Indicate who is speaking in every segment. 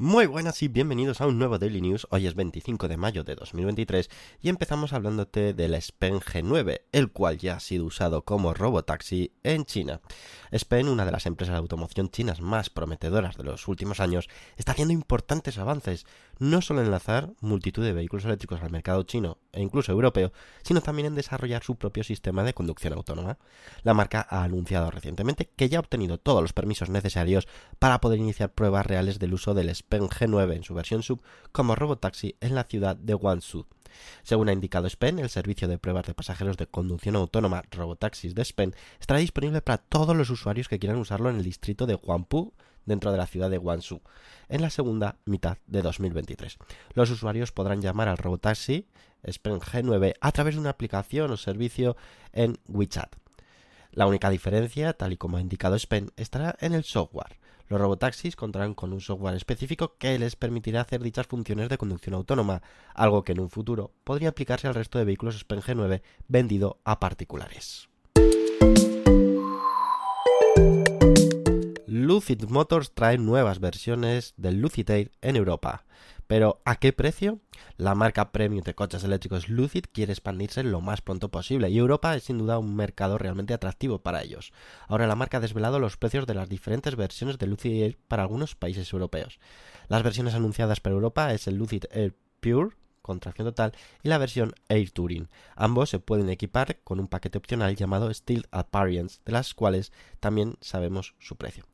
Speaker 1: Muy buenas y bienvenidos a un nuevo Daily News. Hoy es 25 de mayo de 2023 y empezamos hablándote del Spen G9, el cual ya ha sido usado como robotaxi en China. Spen, una de las empresas de automoción chinas más prometedoras de los últimos años, está haciendo importantes avances, no solo en enlazar multitud de vehículos eléctricos al mercado chino e incluso europeo, sino también en desarrollar su propio sistema de conducción autónoma. La marca ha anunciado recientemente que ya ha obtenido todos los permisos necesarios para poder iniciar pruebas reales del uso del Spen G9 en su versión sub como robotaxi en la ciudad de Guangzhou. Según ha indicado Spen, el servicio de pruebas de pasajeros de conducción autónoma Robotaxis de Spen estará disponible para todos los usuarios que quieran usarlo en el distrito de Huangpu, dentro de la ciudad de Guangzhou, en la segunda mitad de 2023. Los usuarios podrán llamar al Robotaxi Spen G9 a través de una aplicación o servicio en WeChat. La única diferencia, tal y como ha indicado Spen, estará en el software. Los robotaxis contarán con un software específico que les permitirá hacer dichas funciones de conducción autónoma, algo que en un futuro podría aplicarse al resto de vehículos Spen G9 vendido a particulares. Lucid Motors trae nuevas versiones del Lucid Air en Europa. Pero ¿a qué precio? La marca premium de coches eléctricos Lucid quiere expandirse lo más pronto posible y Europa es sin duda un mercado realmente atractivo para ellos. Ahora la marca ha desvelado los precios de las diferentes versiones de Lucid Air para algunos países europeos. Las versiones anunciadas para Europa es el Lucid Air Pure con tracción total y la versión Air Touring. Ambos se pueden equipar con un paquete opcional llamado Steel Appearance, de las cuales también sabemos su precio.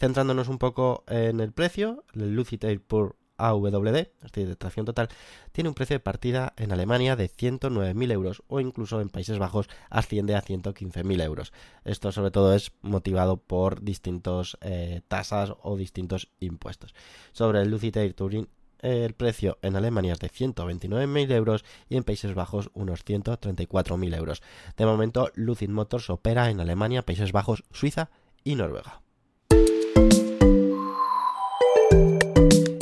Speaker 1: Centrándonos un poco en el precio, el Lucid Air Pure AWD, es decir, de tracción total, tiene un precio de partida en Alemania de 109.000 euros o incluso en Países Bajos asciende a 115.000 euros. Esto sobre todo es motivado por distintos eh, tasas o distintos impuestos. Sobre el Lucid Air Touring el precio en Alemania es de 129.000 euros y en Países Bajos unos 134.000 euros. De momento, Lucid Motors opera en Alemania, Países Bajos, Suiza y Noruega.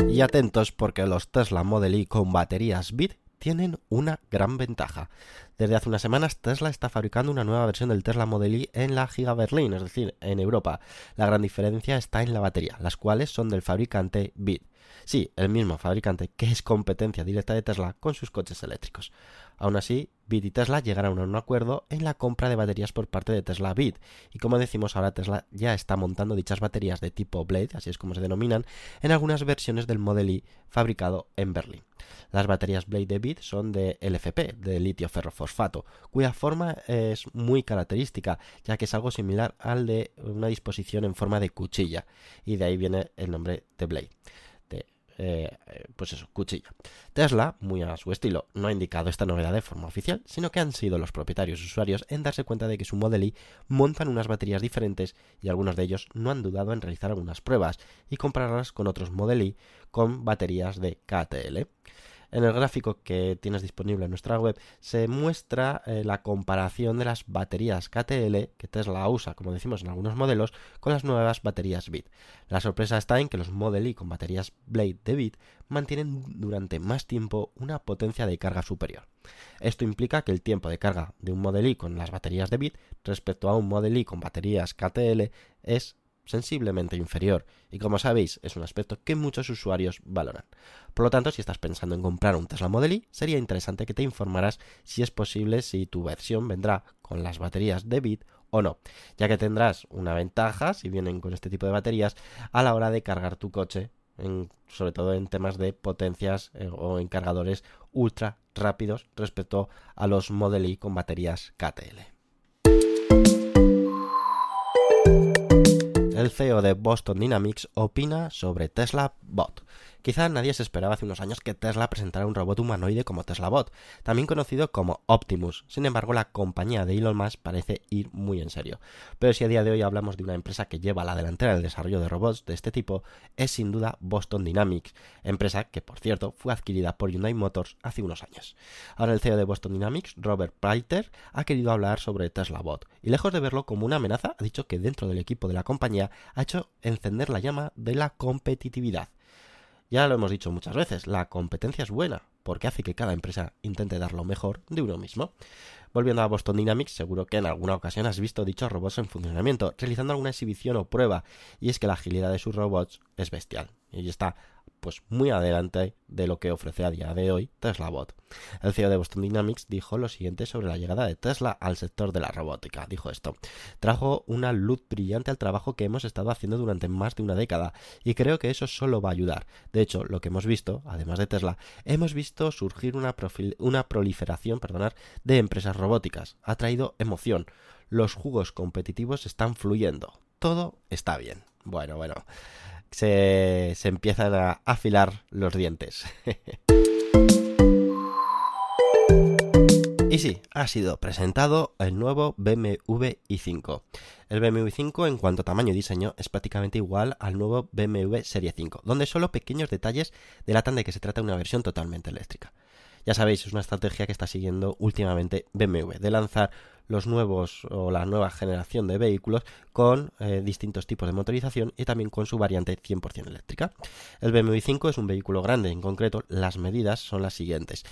Speaker 1: Y atentos porque los Tesla Model Y con baterías BID tienen una gran ventaja. Desde hace unas semanas Tesla está fabricando una nueva versión del Tesla Model Y en la Giga Berlin, es decir, en Europa. La gran diferencia está en la batería, las cuales son del fabricante BID. Sí, el mismo fabricante que es competencia directa de Tesla con sus coches eléctricos. Aún así, BID y Tesla llegaron a un acuerdo en la compra de baterías por parte de Tesla BID. Y como decimos, ahora Tesla ya está montando dichas baterías de tipo Blade, así es como se denominan, en algunas versiones del Model Y fabricado en Berlín. Las baterías Blade de BID son de LFP, de litio ferrofosfato, cuya forma es muy característica, ya que es algo similar al de una disposición en forma de cuchilla, y de ahí viene el nombre de Blade. Eh, pues eso, cuchilla. Tesla, muy a su estilo, no ha indicado esta novedad de forma oficial, sino que han sido los propietarios usuarios en darse cuenta de que su Model Y montan unas baterías diferentes y algunos de ellos no han dudado en realizar algunas pruebas y compararlas con otros Model Y con baterías de KTL. En el gráfico que tienes disponible en nuestra web se muestra eh, la comparación de las baterías KTL que Tesla usa, como decimos en algunos modelos, con las nuevas baterías BIT. La sorpresa está en que los Model Y con baterías Blade de BIT mantienen durante más tiempo una potencia de carga superior. Esto implica que el tiempo de carga de un Model Y con las baterías de BIT respecto a un Model Y con baterías KTL es sensiblemente inferior y como sabéis es un aspecto que muchos usuarios valoran. Por lo tanto, si estás pensando en comprar un Tesla Model Y, sería interesante que te informaras si es posible si tu versión vendrá con las baterías de BIT o no, ya que tendrás una ventaja si vienen con este tipo de baterías a la hora de cargar tu coche, sobre todo en temas de potencias eh, o en cargadores ultra rápidos respecto a los Model Y con baterías KTL. El CEO de Boston Dynamics opina sobre Tesla Bot. Quizá nadie se esperaba hace unos años que Tesla presentara un robot humanoide como Tesla Bot, también conocido como Optimus. Sin embargo, la compañía de Elon Musk parece ir muy en serio. Pero si a día de hoy hablamos de una empresa que lleva a la delantera el desarrollo de robots de este tipo, es sin duda Boston Dynamics, empresa que, por cierto, fue adquirida por Hyundai Motors hace unos años. Ahora el CEO de Boston Dynamics, Robert Prater, ha querido hablar sobre Tesla Bot, y lejos de verlo como una amenaza, ha dicho que dentro del equipo de la compañía ha hecho encender la llama de la competitividad. Ya lo hemos dicho muchas veces, la competencia es buena, porque hace que cada empresa intente dar lo mejor de uno mismo. Volviendo a Boston Dynamics, seguro que en alguna ocasión has visto dichos robots en funcionamiento, realizando alguna exhibición o prueba, y es que la agilidad de sus robots es bestial. Y está pues muy adelante de lo que ofrece a día de hoy Tesla Bot. El CEO de Boston Dynamics dijo lo siguiente sobre la llegada de Tesla al sector de la robótica. Dijo esto: Trajo una luz brillante al trabajo que hemos estado haciendo durante más de una década y creo que eso solo va a ayudar. De hecho, lo que hemos visto, además de Tesla, hemos visto surgir una, una proliferación perdonar, de empresas robóticas. Ha traído emoción. Los jugos competitivos están fluyendo. Todo está bien. Bueno, bueno se, empiezan a afilar los dientes. Y sí, ha sido presentado el nuevo BMW i5. El BMW i5 en cuanto a tamaño y diseño es prácticamente igual al nuevo BMW Serie 5, donde solo pequeños detalles delatan de que se trata de una versión totalmente eléctrica. Ya sabéis, es una estrategia que está siguiendo últimamente BMW, de lanzar los nuevos o la nueva generación de vehículos con eh, distintos tipos de motorización y también con su variante 100% eléctrica. El BMW 5 es un vehículo grande, en concreto las medidas son las siguientes.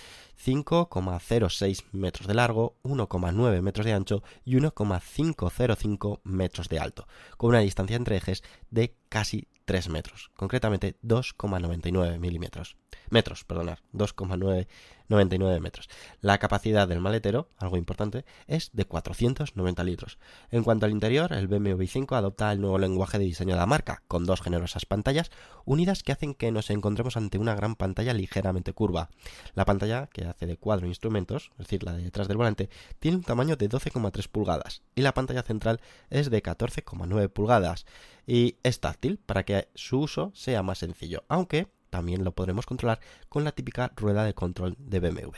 Speaker 1: 5,06 metros de largo, 1,9 metros de ancho y 1,505 metros de alto, con una distancia entre ejes de casi 3 metros, concretamente 2,99 milímetros. Metros, perdonad, 2,9 99 metros. La capacidad del maletero, algo importante, es de 490 litros. En cuanto al interior, el BMW 5 adopta el nuevo lenguaje de diseño de la marca, con dos generosas pantallas unidas que hacen que nos encontremos ante una gran pantalla ligeramente curva. La pantalla, que hace de cuadro instrumentos, es decir, la de detrás del volante, tiene un tamaño de 12,3 pulgadas y la pantalla central es de 14,9 pulgadas y es táctil para que su uso sea más sencillo, aunque también lo podremos controlar con la típica rueda de control de BMW.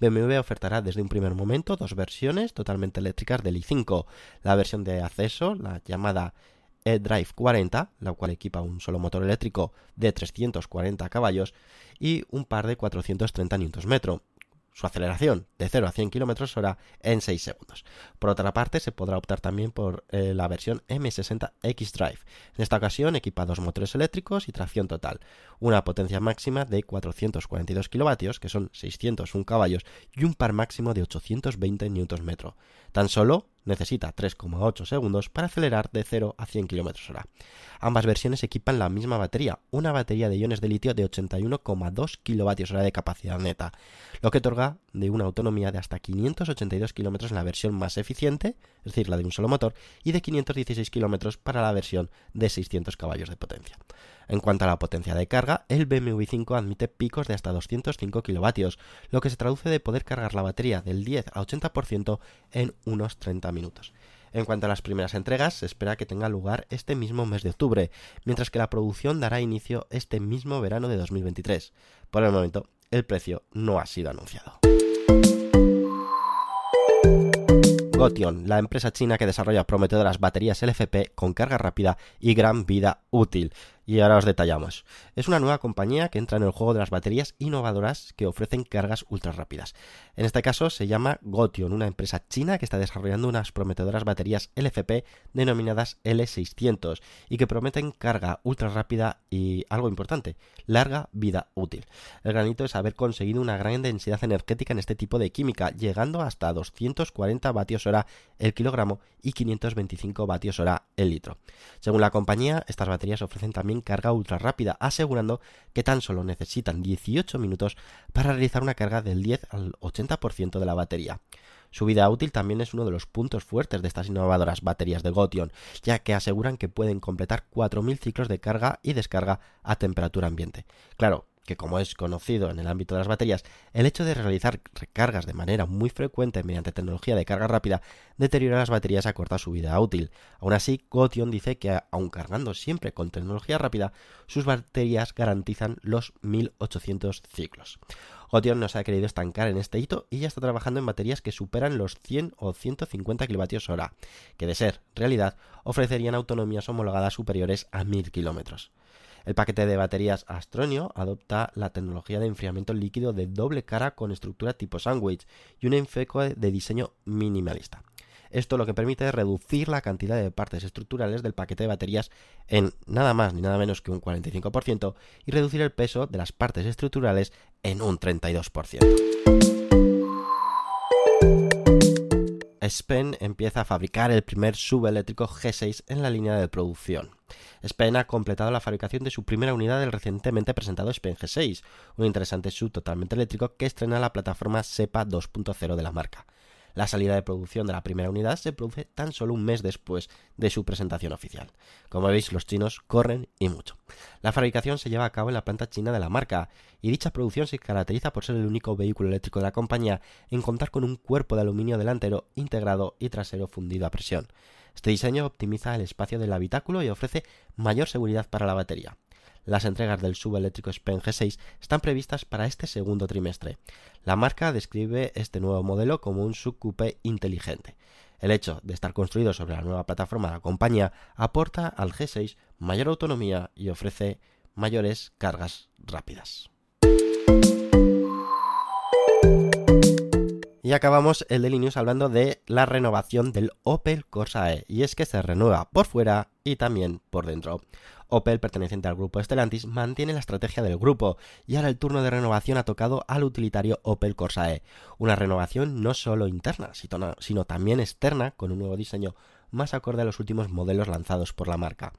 Speaker 1: BMW ofertará desde un primer momento dos versiones totalmente eléctricas del i5, la versión de acceso, la llamada eDrive 40, la cual equipa un solo motor eléctrico de 340 caballos y un par de 430 Nm, su aceleración de 0 a 100 km hora en 6 segundos. Por otra parte, se podrá optar también por eh, la versión M60 X-Drive. En esta ocasión equipa dos motores eléctricos y tracción total, una potencia máxima de 442 kW, que son 601 caballos, y un par máximo de 820 Nm. Tan solo necesita 3,8 segundos para acelerar de 0 a 100 km hora. Ambas versiones equipan la misma batería, una batería de iones de litio de 81,2 kWh de capacidad neta, lo que otorga de una autonomía de hasta 582 km en la versión más eficiente, es decir, la de un solo motor, y de 516 km para la versión de 600 caballos de potencia. En cuanto a la potencia de carga, el BMW 5 admite picos de hasta 205 kW, lo que se traduce de poder cargar la batería del 10 a 80% en unos 30 minutos. En cuanto a las primeras entregas, se espera que tenga lugar este mismo mes de octubre, mientras que la producción dará inicio este mismo verano de 2023. Por el momento, el precio no ha sido anunciado. Gotion, la empresa china que desarrolla prometedoras baterías LFP con carga rápida y gran vida útil y ahora os detallamos. Es una nueva compañía que entra en el juego de las baterías innovadoras que ofrecen cargas ultra rápidas. En este caso se llama Gotion, una empresa china que está desarrollando unas prometedoras baterías LFP denominadas L600 y que prometen carga ultra rápida y algo importante, larga vida útil. El granito es haber conseguido una gran densidad energética en este tipo de química, llegando hasta 240 vatios hora el kilogramo y 525 vatios hora el litro. Según la compañía, estas baterías ofrecen también carga ultra rápida, asegurando que tan solo necesitan 18 minutos para realizar una carga del 10 al 80% de la batería. Su vida útil también es uno de los puntos fuertes de estas innovadoras baterías de Gotion, ya que aseguran que pueden completar 4.000 ciclos de carga y descarga a temperatura ambiente. Claro, que como es conocido en el ámbito de las baterías, el hecho de realizar recargas de manera muy frecuente mediante tecnología de carga rápida deteriora las baterías a corta su vida útil. Aún así, Gotion dice que aun cargando siempre con tecnología rápida, sus baterías garantizan los 1800 ciclos. Gotion no se ha querido estancar en este hito y ya está trabajando en baterías que superan los 100 o 150 kWh, que de ser realidad ofrecerían autonomías homologadas superiores a 1000 km. El paquete de baterías Astronio adopta la tecnología de enfriamiento líquido de doble cara con estructura tipo sándwich y un enfeco de diseño minimalista. Esto lo que permite es reducir la cantidad de partes estructurales del paquete de baterías en nada más ni nada menos que un 45% y reducir el peso de las partes estructurales en un 32%. Spen empieza a fabricar el primer subeléctrico G6 en la línea de producción. Spen ha completado la fabricación de su primera unidad del recientemente presentado Spen G6, un interesante sub totalmente eléctrico que estrena la plataforma SEPA 2.0 de la marca. La salida de producción de la primera unidad se produce tan solo un mes después de su presentación oficial. Como veis, los chinos corren y mucho. La fabricación se lleva a cabo en la planta china de la marca y dicha producción se caracteriza por ser el único vehículo eléctrico de la compañía en contar con un cuerpo de aluminio delantero integrado y trasero fundido a presión. Este diseño optimiza el espacio del habitáculo y ofrece mayor seguridad para la batería. Las entregas del subeléctrico Spen G6 están previstas para este segundo trimestre. La marca describe este nuevo modelo como un subcoupé inteligente. El hecho de estar construido sobre la nueva plataforma de la compañía aporta al G6 mayor autonomía y ofrece mayores cargas rápidas. Y acabamos el Daily News hablando de la renovación del Opel Corsa E. Y es que se renueva por fuera y también por dentro. Opel, perteneciente al grupo Stellantis, mantiene la estrategia del grupo y ahora el turno de renovación ha tocado al utilitario Opel Corsa E. Una renovación no solo interna, sino también externa, con un nuevo diseño más acorde a los últimos modelos lanzados por la marca.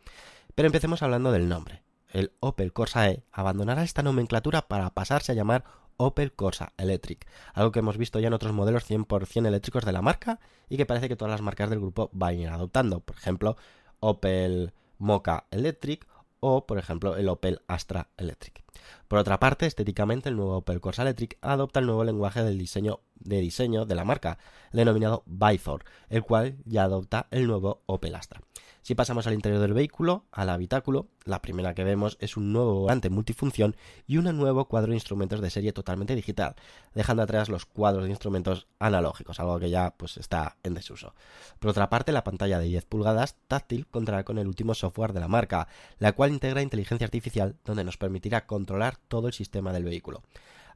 Speaker 1: Pero empecemos hablando del nombre. El Opel Corsa E abandonará esta nomenclatura para pasarse a llamar Opel Corsa Electric, algo que hemos visto ya en otros modelos 100% eléctricos de la marca y que parece que todas las marcas del grupo van a ir adoptando. Por ejemplo, Opel Mocha Electric o, por ejemplo, el Opel Astra Electric. Por otra parte, estéticamente, el nuevo Opel Corsa Electric adopta el nuevo lenguaje del diseño de diseño de la marca, denominado Bithor, el cual ya adopta el nuevo Opel Astra. Si pasamos al interior del vehículo, al habitáculo, la primera que vemos es un nuevo volante multifunción y un nuevo cuadro de instrumentos de serie totalmente digital, dejando atrás los cuadros de instrumentos analógicos, algo que ya pues está en desuso. Por otra parte, la pantalla de 10 pulgadas táctil contará con el último software de la marca, la cual integra inteligencia artificial donde nos permitirá controlar todo el sistema del vehículo.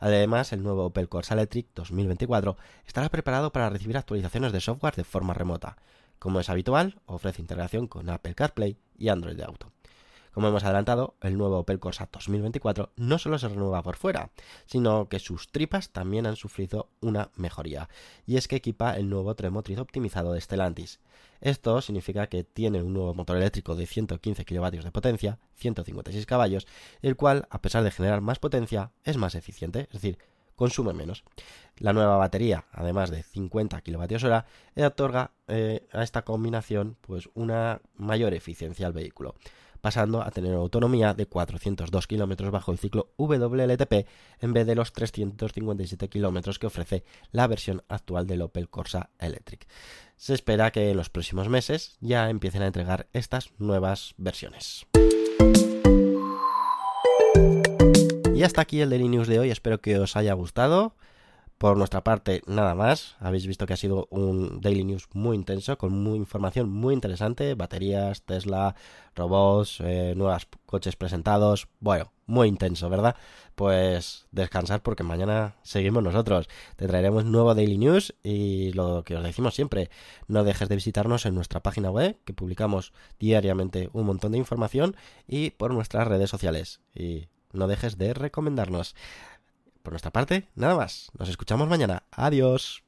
Speaker 1: Además, el nuevo Opel Corsa Electric 2024 estará preparado para recibir actualizaciones de software de forma remota. Como es habitual, ofrece integración con Apple CarPlay y Android Auto. Como hemos adelantado, el nuevo Opel Corsa 2024 no solo se renueva por fuera, sino que sus tripas también han sufrido una mejoría, y es que equipa el nuevo tren motriz optimizado de Stellantis. Esto significa que tiene un nuevo motor eléctrico de 115 kilovatios de potencia, 156 caballos, el cual, a pesar de generar más potencia, es más eficiente, es decir, consume menos. La nueva batería, además de 50 kWh, otorga eh, a esta combinación pues, una mayor eficiencia al vehículo, pasando a tener autonomía de 402 km bajo el ciclo WLTP en vez de los 357 km que ofrece la versión actual del Opel Corsa Electric. Se espera que en los próximos meses ya empiecen a entregar estas nuevas versiones. Y hasta aquí el Daily News de hoy, espero que os haya gustado. Por nuestra parte, nada más. Habéis visto que ha sido un Daily News muy intenso, con muy información muy interesante. Baterías, Tesla, robots, eh, nuevos coches presentados. Bueno, muy intenso, ¿verdad? Pues descansar porque mañana seguimos nosotros. Te traeremos nuevo Daily News y lo que os decimos siempre, no dejes de visitarnos en nuestra página web, que publicamos diariamente un montón de información, y por nuestras redes sociales. Y no dejes de recomendarnos. Por nuestra parte, nada más. Nos escuchamos mañana. Adiós.